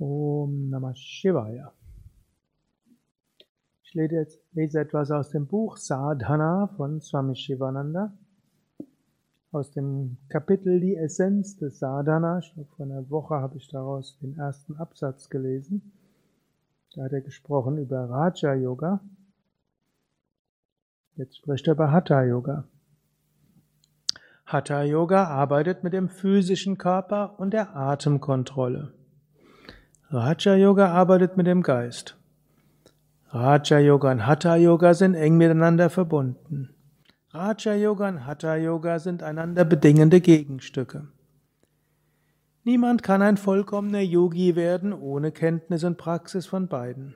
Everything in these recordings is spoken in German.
Om Namah Shivaya. Ich lese etwas aus dem Buch Sadhana von Swami Shivananda. Aus dem Kapitel Die Essenz des Sadhana. Ich glaube, vor einer Woche habe ich daraus den ersten Absatz gelesen. Da hat er gesprochen über Raja Yoga. Jetzt spricht er über Hatha Yoga. Hatha Yoga arbeitet mit dem physischen Körper und der Atemkontrolle. Raja Yoga arbeitet mit dem Geist. Raja Yoga und Hatha Yoga sind eng miteinander verbunden. Raja Yoga und Hatha Yoga sind einander bedingende Gegenstücke. Niemand kann ein vollkommener Yogi werden ohne Kenntnis und Praxis von beiden.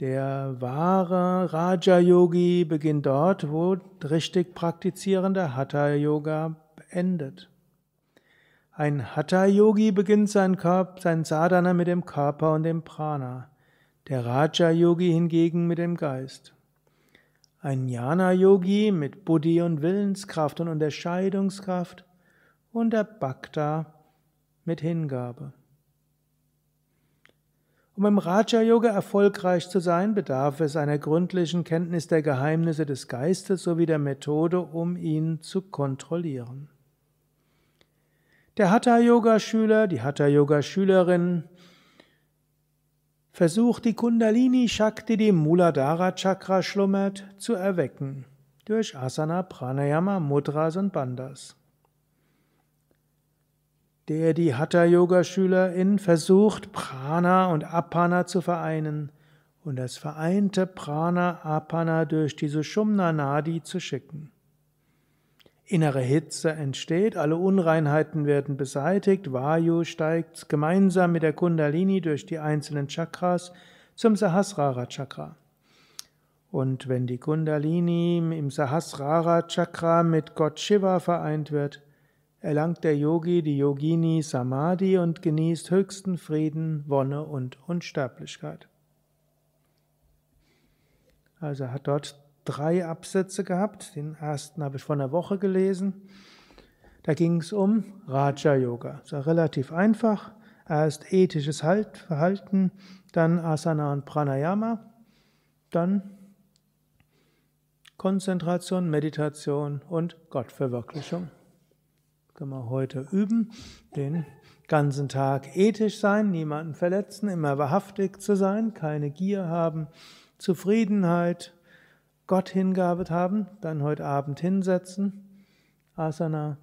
Der wahre Raja Yogi beginnt dort, wo richtig praktizierender Hatha Yoga endet. Ein Hatha-Yogi beginnt sein, Körper, sein Sadhana mit dem Körper und dem Prana, der Raja-Yogi hingegen mit dem Geist. Ein Jnana-Yogi mit Buddhi und Willenskraft und Unterscheidungskraft und der Bhakta mit Hingabe. Um im Raja-Yoga erfolgreich zu sein, bedarf es einer gründlichen Kenntnis der Geheimnisse des Geistes sowie der Methode, um ihn zu kontrollieren. Der Hatha-Yoga-Schüler, die Hatha-Yoga-Schülerin versucht die Kundalini Shakti, die Muladhara Chakra schlummert, zu erwecken durch Asana, Pranayama, Mudras und Bandhas. Der die Hatha-Yoga-Schülerin versucht, Prana und Apana zu vereinen und das vereinte Prana-Apana durch die Sushumna Nadi zu schicken. Innere Hitze entsteht, alle Unreinheiten werden beseitigt, Vayu steigt gemeinsam mit der Kundalini durch die einzelnen Chakras zum Sahasrara Chakra. Und wenn die Kundalini im Sahasrara Chakra mit Gott Shiva vereint wird, erlangt der Yogi die Yogini Samadhi und genießt höchsten Frieden, Wonne und Unsterblichkeit. Also hat dort drei Absätze gehabt. Den ersten habe ich vor einer Woche gelesen. Da ging es um Raja Yoga. Das war relativ einfach. Erst ethisches halt, Verhalten, dann Asana und Pranayama, dann Konzentration, Meditation und Gottverwirklichung. Können wir heute üben, den ganzen Tag ethisch sein, niemanden verletzen, immer wahrhaftig zu sein, keine Gier haben, Zufriedenheit, Gott hingabet haben, dann heute Abend hinsetzen, Asana,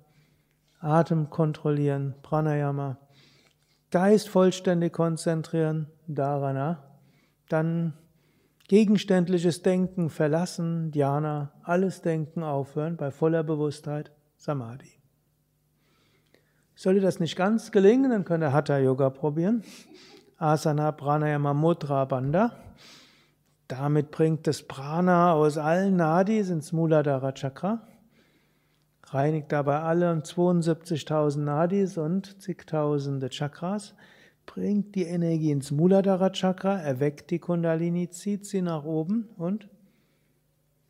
Atem kontrollieren, Pranayama, Geist vollständig konzentrieren, Dharana, dann gegenständliches Denken verlassen, Dhyana, alles Denken aufhören, bei voller Bewusstheit, Samadhi. Sollte das nicht ganz gelingen, dann könnt ihr Hatha Yoga probieren. Asana, Pranayama, Mudra, Bandha. Damit bringt das Prana aus allen Nadis ins Muladhara Chakra, reinigt dabei alle 72.000 Nadis und zigtausende Chakras, bringt die Energie ins Muladhara Chakra, erweckt die Kundalini, zieht sie nach oben und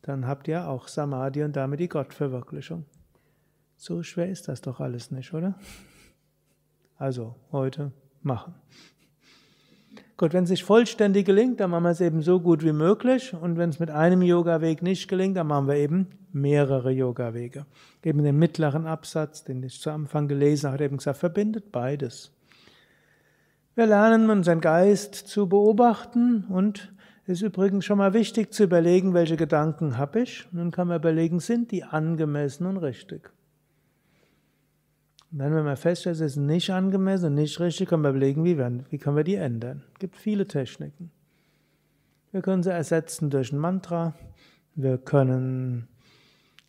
dann habt ihr auch Samadhi und damit die Gottverwirklichung. So schwer ist das doch alles nicht, oder? Also heute machen. Gut, wenn es sich vollständig gelingt, dann machen wir es eben so gut wie möglich. Und wenn es mit einem Yoga-Weg nicht gelingt, dann machen wir eben mehrere Yoga-Wege. Eben den mittleren Absatz, den ich zu Anfang gelesen habe, eben gesagt, verbindet beides. Wir lernen unseren Geist zu beobachten und es ist übrigens schon mal wichtig zu überlegen, welche Gedanken habe ich. Dann kann man überlegen, sind die angemessen und richtig. Dann, wenn man feststellt, es ist nicht angemessen nicht richtig, können wir überlegen, wie, werden, wie können wir die ändern. Es gibt viele Techniken. Wir können sie ersetzen durch ein Mantra. Wir können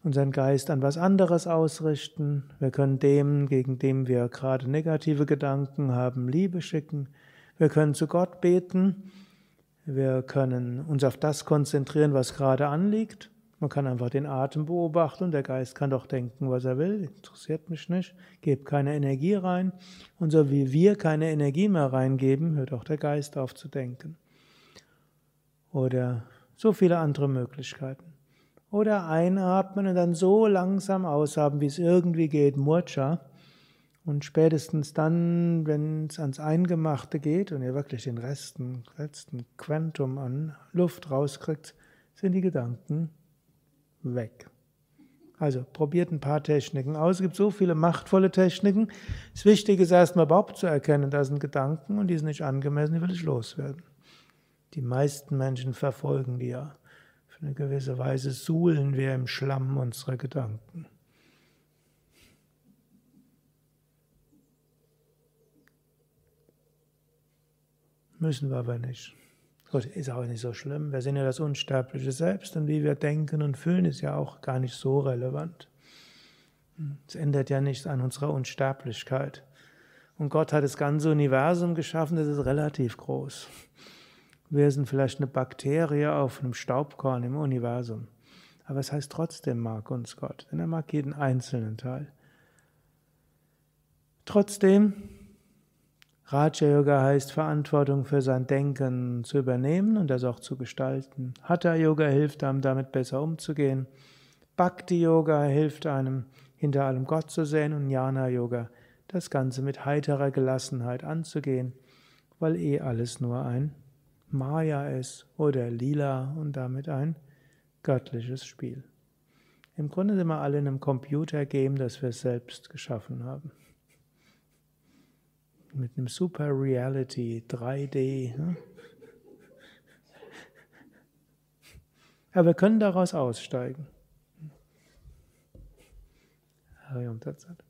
unseren Geist an was anderes ausrichten. Wir können dem, gegen dem wir gerade negative Gedanken haben, Liebe schicken. Wir können zu Gott beten. Wir können uns auf das konzentrieren, was gerade anliegt. Man kann einfach den Atem beobachten und der Geist kann doch denken, was er will, interessiert mich nicht, gebt keine Energie rein. Und so wie wir keine Energie mehr reingeben, hört auch der Geist auf zu denken. Oder so viele andere Möglichkeiten. Oder einatmen und dann so langsam aushaben, wie es irgendwie geht, Murcha. Und spätestens dann, wenn es ans Eingemachte geht und ihr wirklich den Resten, letzten Quantum an Luft rauskriegt, sind die Gedanken weg. Also probiert ein paar Techniken aus. Es gibt so viele machtvolle Techniken. Das Wichtige ist erstmal überhaupt zu erkennen, da sind Gedanken und die sind nicht angemessen, die will ich loswerden. Die meisten Menschen verfolgen die ja. Auf eine gewisse Weise suhlen wir im Schlamm unserer Gedanken. Müssen wir aber nicht. Gut, ist auch nicht so schlimm. Wir sind ja das unsterbliche Selbst und wie wir denken und fühlen, ist ja auch gar nicht so relevant. Es ändert ja nichts an unserer Unsterblichkeit. Und Gott hat das ganze Universum geschaffen, das ist relativ groß. Wir sind vielleicht eine Bakterie auf einem Staubkorn im Universum. Aber es heißt trotzdem mag uns Gott, denn er mag jeden einzelnen Teil. Trotzdem Raja Yoga heißt Verantwortung für sein Denken zu übernehmen und das auch zu gestalten. Hatha Yoga hilft einem damit besser umzugehen. Bhakti Yoga hilft einem hinter allem Gott zu sehen und Jnana Yoga das Ganze mit heiterer Gelassenheit anzugehen, weil eh alles nur ein Maya ist oder Lila und damit ein göttliches Spiel. Im Grunde sind wir alle in einem Computergame, das wir selbst geschaffen haben mit einem Super Reality 3D. Ne? Aber wir können daraus aussteigen. Harium Tatsat.